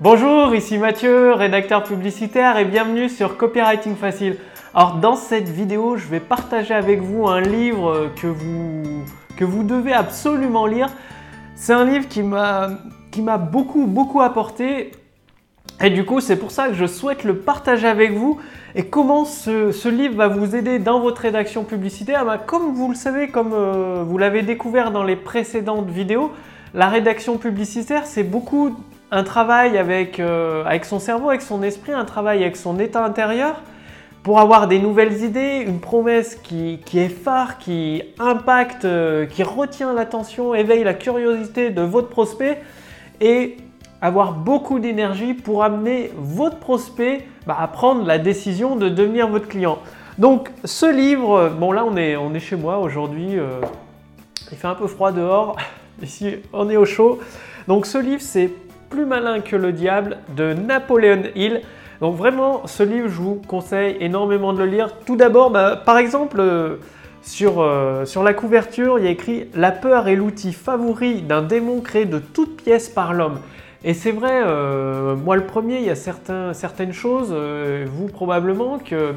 Bonjour, ici Mathieu, rédacteur publicitaire et bienvenue sur Copywriting Facile. Alors dans cette vidéo, je vais partager avec vous un livre que vous, devez absolument lire. C'est un livre qui m'a beaucoup beaucoup apporté et du coup c'est pour ça que je souhaite le partager avec vous. Et comment ce, livre va vous aider dans votre rédaction publicitaire? Bah, Comme vous le savez, comme euh, vous l'avez découvert dans les précédentes vidéos, la rédaction publicitaire c'est beaucoup un travail avec, euh, avec son cerveau, avec son esprit, un travail avec son état intérieur pour avoir des nouvelles idées, une promesse qui, est phare, qui impacte, euh, qui retient l'attention, éveille la curiosité de votre prospect et avoir beaucoup d'énergie pour amener votre prospect bah, à prendre la décision de devenir votre client. Donc ce livre, bon là on est, on est chez moi aujourd'hui, euh, il fait un peu froid dehors, ici on est au chaud. Donc ce livre c'est plus malin que le diable de Napoléon Hill. Donc vraiment, ce livre, je vous conseille énormément de le lire. Tout d'abord, bah, par exemple, euh, sur, euh, sur la couverture, il y a écrit « La peur est l'outil favori d'un démon créé de toutes pièces par l'homme ». Et c'est vrai, euh, moi le premier, il y a certaines choses, vous probablement, que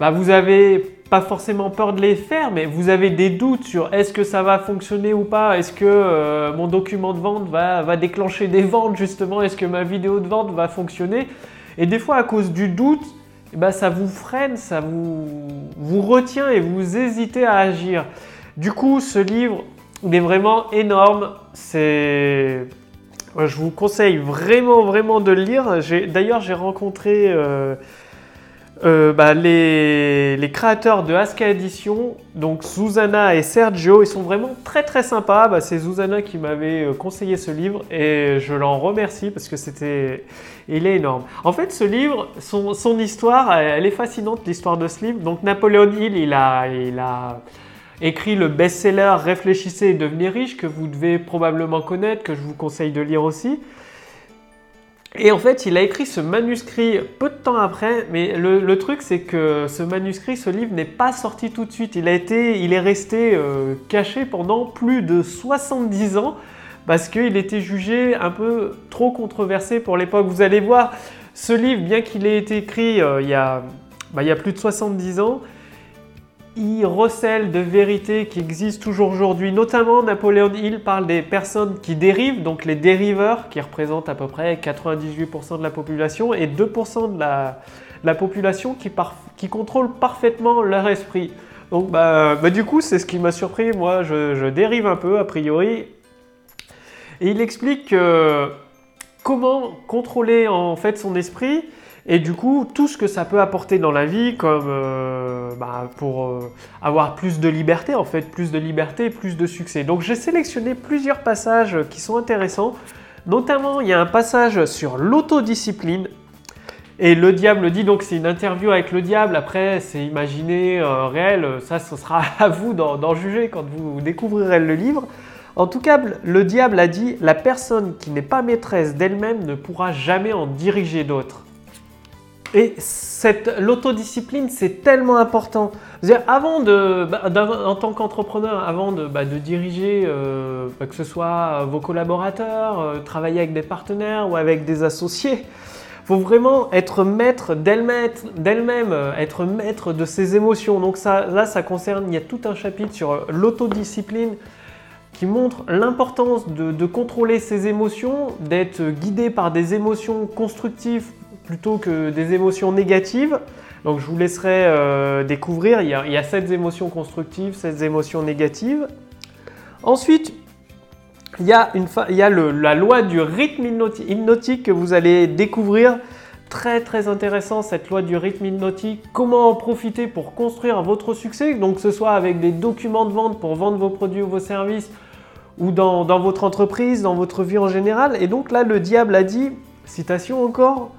bah, vous avez pas forcément peur de les faire, mais vous avez des doutes sur est-ce que ça va fonctionner ou pas, est-ce que euh, mon document de vente va, déclencher des ventes justement, est-ce que ma vidéo de vente va fonctionner? Et des fois à cause du doute, eh ben, ça vous freine, ça vous, vous retient et vous hésitez à agir. Du coup, ce livre, il est vraiment énorme. C'est... Je vous conseille vraiment, vraiment de le lire. D'ailleurs, j'ai rencontré... Euh, euh, bah, les, créateurs de Aska Edition, donc Susanna et Sergio, ils sont vraiment très très sympas. Bah, c'est Susanna qui m'avait euh, conseillé ce livre et je l'en remercie parce que c'était, il est énorme. En fait, ce livre, son, histoire, elle est fascinante, l'histoire de ce livre. Donc Napoléon Hill, il a, il a écrit le best-seller Réfléchissez et devenez riche que vous devez probablement connaître, que je vous conseille de lire aussi. Et en fait, il a écrit ce manuscrit peu de temps après, mais le, truc c'est que ce manuscrit, ce livre n'est pas sorti tout de suite. Il, a été, il est resté euh, caché pendant plus de 70 ans parce qu'il était jugé un peu trop controversé pour l'époque. Vous allez voir, ce livre, bien qu'il ait été écrit euh, il, y a, bah, il y a plus de 70 ans, il recèle de vérités qui existent toujours aujourd'hui. Notamment, Napoléon Hill parle des personnes qui dérivent, donc les dériveurs, qui représentent à peu près 98% de la population, et 2% de la, population qui, qui contrôle parfaitement leur esprit. Donc, bah, bah du coup, c'est ce qui m'a surpris. Moi, je, dérive un peu, a priori. Et il explique comment contrôler en fait son esprit et du coup, tout ce que ça peut apporter dans la vie, comme euh, bah, pour euh, avoir plus de liberté, en fait, plus de liberté, plus de succès. Donc j'ai sélectionné plusieurs passages qui sont intéressants. Notamment, il y a un passage sur l'autodiscipline. Et le diable dit, donc c'est une interview avec le diable, après c'est imaginé, euh, réel, ça ce sera à vous d'en juger quand vous découvrirez le livre. En tout cas, le diable a dit, la personne qui n'est pas maîtresse d'elle-même ne pourra jamais en diriger d'autres. Et l'autodiscipline, c'est tellement important. Avant de, bah, en tant qu'entrepreneur, avant de, bah, diriger, euh, bah, que ce soit vos collaborateurs, euh, travailler avec des partenaires ou avec des associés, il faut vraiment être maître d'elle-même, euh, être maître de ses émotions. Donc ça, là, ça concerne, il y a tout un chapitre sur l'autodiscipline qui montre l'importance de, contrôler ses émotions, d'être guidé par des émotions constructives plutôt que des émotions négatives. Donc je vous laisserai euh, découvrir, il y, a, il 7 émotions constructives, 7 émotions négatives. Ensuite, il y a, une il y a la loi du rythme hypnotique que vous allez découvrir. Très très intéressant cette loi du rythme hypnotique. Comment en profiter pour construire votre succès, donc que ce soit avec des documents de vente pour vendre vos produits ou vos services, ou dans, dans votre entreprise, dans votre vie en général. Et donc là, le diable a dit, citation encore,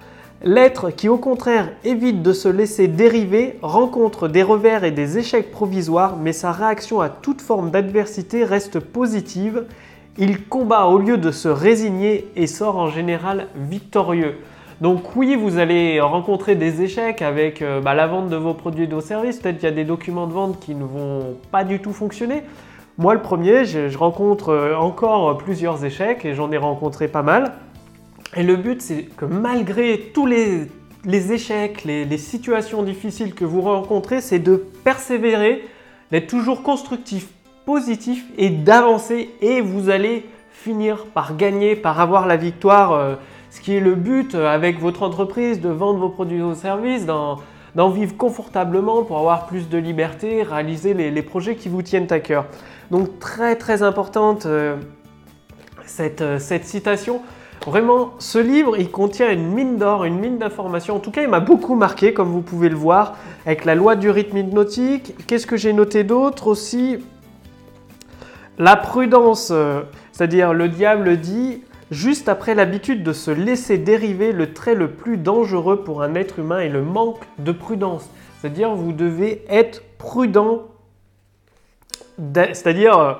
L'être qui au contraire évite de se laisser dériver rencontre des revers et des échecs provisoires, mais sa réaction à toute forme d'adversité reste positive. Il combat au lieu de se résigner et sort en général victorieux. Donc oui, vous allez rencontrer des échecs avec euh, bah, la vente de vos produits et de vos services. Peut-être qu'il y a des documents de vente qui ne vont pas du tout fonctionner. Moi, le premier, je rencontre euh, encore plusieurs échecs et j'en ai rencontré pas mal. Et le but, c'est que malgré tous les, échecs, les, situations difficiles que vous rencontrez, c'est de persévérer, d'être toujours constructif, positif et d'avancer. Et vous allez finir par gagner, par avoir la victoire. Euh, ce qui est le but euh, avec votre entreprise, de vendre vos produits ou services, d'en vivre confortablement pour avoir plus de liberté, réaliser les, projets qui vous tiennent à cœur. Donc très très importante euh, cette, cette citation. Vraiment, ce livre, il contient une mine d'or, une mine d'informations. En tout cas, il m'a beaucoup marqué, comme vous pouvez le voir, avec la loi du rythme hypnotique. Qu'est-ce que j'ai noté d'autre aussi? La prudence, euh, c'est-à-dire le diable dit, juste après l'habitude de se laisser dériver, le trait le plus dangereux pour un être humain est le manque de prudence. C'est-à-dire, vous devez être prudent. C'est-à-dire euh,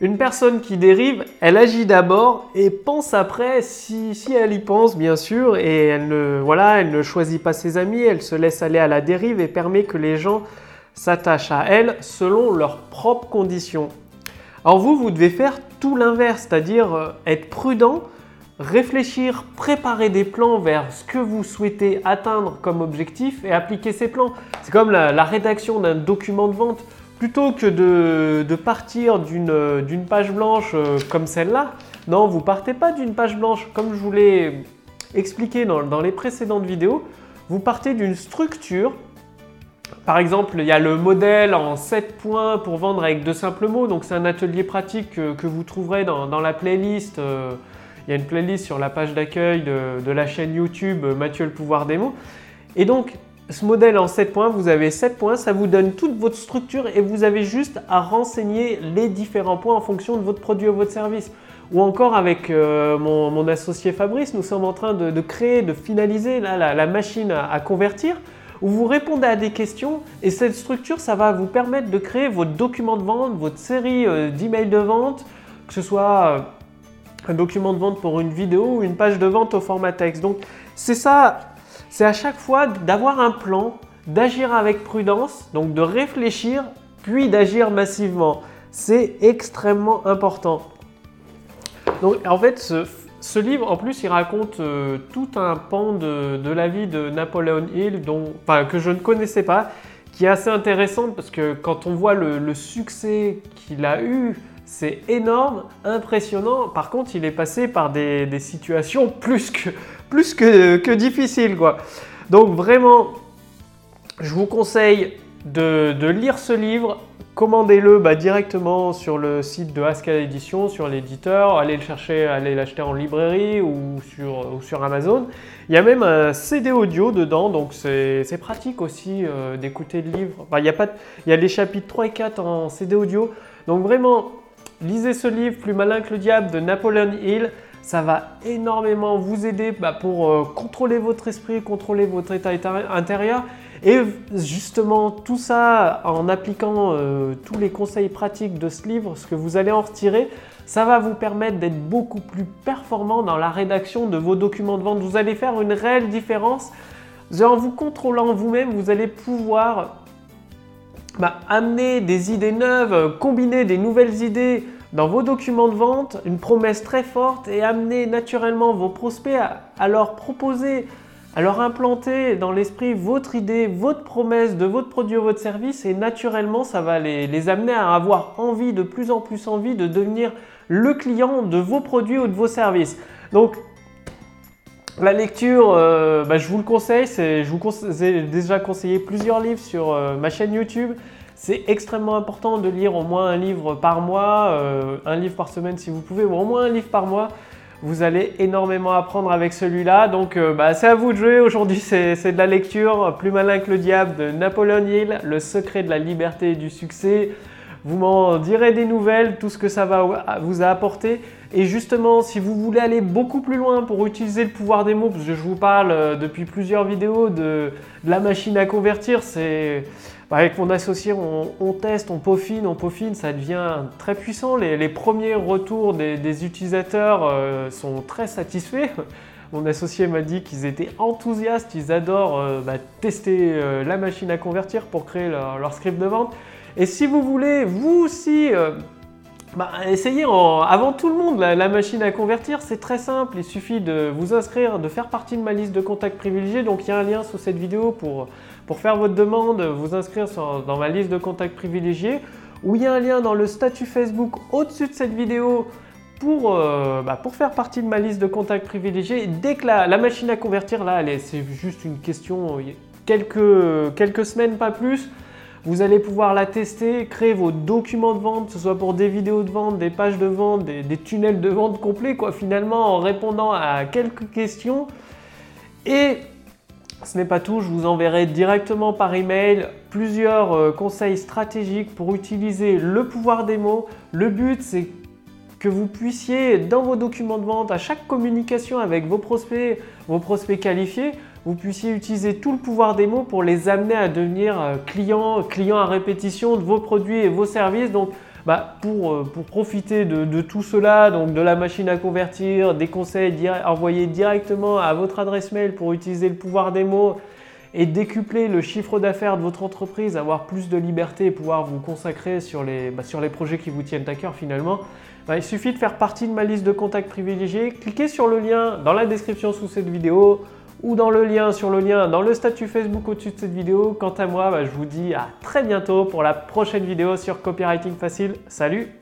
une personne qui dérive, elle agit d'abord et pense après, si, elle y pense bien sûr, et elle ne, choisit pas ses amis, elle se laisse aller à la dérive et permet que les gens s'attachent à elle selon leurs propres conditions. Alors vous, vous devez faire tout l'inverse, c'est-à-dire euh, être prudent, réfléchir, préparer des plans vers ce que vous souhaitez atteindre comme objectif et appliquer ces plans. C'est comme la rédaction d'un document de vente plutôt que de, partir d'une page blanche euh, comme celle-là, non, vous partez pas d'une page blanche. Comme je vous l'ai expliqué dans, les précédentes vidéos, vous partez d'une structure. Par exemple, il y a le modèle en 7 points pour vendre avec de simples mots. Donc c'est un atelier pratique que, vous trouverez dans, la playlist. Euh, il y a une playlist sur la page d'accueil de, de, la chaîne YouTube Mathieu le pouvoir des mots. Et donc ce modèle en 7 points, vous avez 7 points, ça vous donne toute votre structure et vous avez juste à renseigner les différents points en fonction de votre produit ou votre service. Ou encore avec euh, mon, associé Fabrice, nous sommes en train de, créer, de finaliser la, machine à, convertir où vous répondez à des questions et cette structure, ça va vous permettre de créer votre document de vente, votre série euh, d'emails de vente, que ce soit euh, un document de vente pour une vidéo ou une page de vente au format texte. Donc c'est ça c'est à chaque fois d'avoir un plan, d'agir avec prudence, donc de réfléchir, puis d'agir massivement. C'est extrêmement important. Donc en fait, ce, livre, en plus, il raconte euh, tout un pan de, la vie de Napoléon Hill, dont, que je ne connaissais pas, qui est assez intéressante parce que quand on voit le, succès qu'il a eu, c'est énorme, impressionnant. Par contre, il est passé par des situations plus que, plus que, difficile. Quoi. Donc vraiment, je vous conseille de, lire ce livre. Commandez-le bah, directement sur le site de Haskell Edition, sur l'éditeur. Allez le chercher, allez l'acheter en librairie ou sur, sur, Amazon. Il y a même un CD audio dedans, donc c'est pratique aussi euh, d'écouter le livre. il, y a pas, il y a les chapitres 3 et 4 en CD audio. Donc vraiment, lisez ce livre, Plus malin que le diable de Napoleon Hill. Ça va énormément vous aider bah, pour euh, contrôler votre esprit, contrôler votre état intérieur. Et justement, tout ça en appliquant euh, tous les conseils pratiques de ce livre, ce que vous allez en retirer, ça va vous permettre d'être beaucoup plus performant dans la rédaction de vos documents de vente. Vous allez faire une réelle différence. En vous contrôlant vous-même, vous allez pouvoir amener des idées neuves, combiner des nouvelles idées dans vos documents de vente une promesse très forte et amener naturellement vos prospects à, leur proposer, à leur implanter dans l'esprit votre idée, votre promesse de votre produit ou votre service et naturellement ça va les, amener à avoir envie, de plus en plus envie de devenir le client de vos produits ou de vos services. Donc la lecture, euh, bah, je vous le conseille, je vous ai déjà conseillé plusieurs livres sur euh, ma chaîne YouTube. C'est extrêmement important de lire au moins un livre par mois, euh, un livre par semaine si vous pouvez, ou au moins un livre par mois. Vous allez énormément apprendre avec celui-là. Donc bah, c'est à vous de jouer. Aujourd'hui c'est de la lecture. Plus malin que le diable de Napoleon Hill, Le secret de la liberté et du succès. Vous m'en direz des nouvelles, tout ce que ça va vous a apporté. Et justement, si vous voulez aller beaucoup plus loin pour utiliser le pouvoir des mots, parce que je vous parle euh, depuis plusieurs vidéos de la machine à convertir, c'est bah, avec mon associé, on, teste, on peaufine, on peaufine, ça devient très puissant. Les, premiers retours des, utilisateurs euh, sont très satisfaits. Mon associé m'a dit qu'ils étaient enthousiastes, ils adorent euh, bah, tester la machine à convertir pour créer leur, script de vente. Et si vous voulez, vous aussi, bah, essayez avant tout le monde la, machine à convertir, c'est très simple. Il suffit de vous inscrire, de faire partie de ma liste de contacts privilégiés. Donc il y a un lien sous cette vidéo pour, pour faire votre demande, vous inscrire dans ma liste de contacts privilégiés. Ou il y a un lien dans le statut Facebook au-dessus de cette vidéo pour, euh, bah, pour faire partie de ma liste de contacts privilégiés. Dès que la, machine à convertir, là, c'est juste une question, quelques, quelques semaines, pas plus. Vous allez pouvoir la tester, créer vos documents de vente, que ce soit pour des vidéos de vente, des pages de vente, des, tunnels de vente complets, quoi, finalement, en répondant à quelques questions. Et ce n'est pas tout, je vous enverrai directement par email plusieurs euh, conseils stratégiques pour utiliser le pouvoir des mots. Le but, c'est que vous puissiez, dans vos documents de vente, à chaque communication avec vos prospects, vos prospects qualifiés, vous puissiez utiliser tout le pouvoir des mots pour les amener à devenir euh, clients, clients à répétition de vos produits et vos services. Donc, bah, pour, euh, pour, profiter de, tout cela, donc de la machine à convertir, des conseils envoyés directement à votre adresse mail pour utiliser le pouvoir des mots et décupler le chiffre d'affaires de votre entreprise, avoir plus de liberté et pouvoir vous consacrer sur les, bah, sur les projets qui vous tiennent à cœur finalement, bah, il suffit de faire partie de ma liste de contacts privilégiés. Cliquez sur le lien dans la description sous cette vidéo ou dans le lien sur le lien dans le statut Facebook au-dessus de cette vidéo. Quant à moi, bah, je vous dis à très bientôt pour la prochaine vidéo sur Copywriting Facile. Salut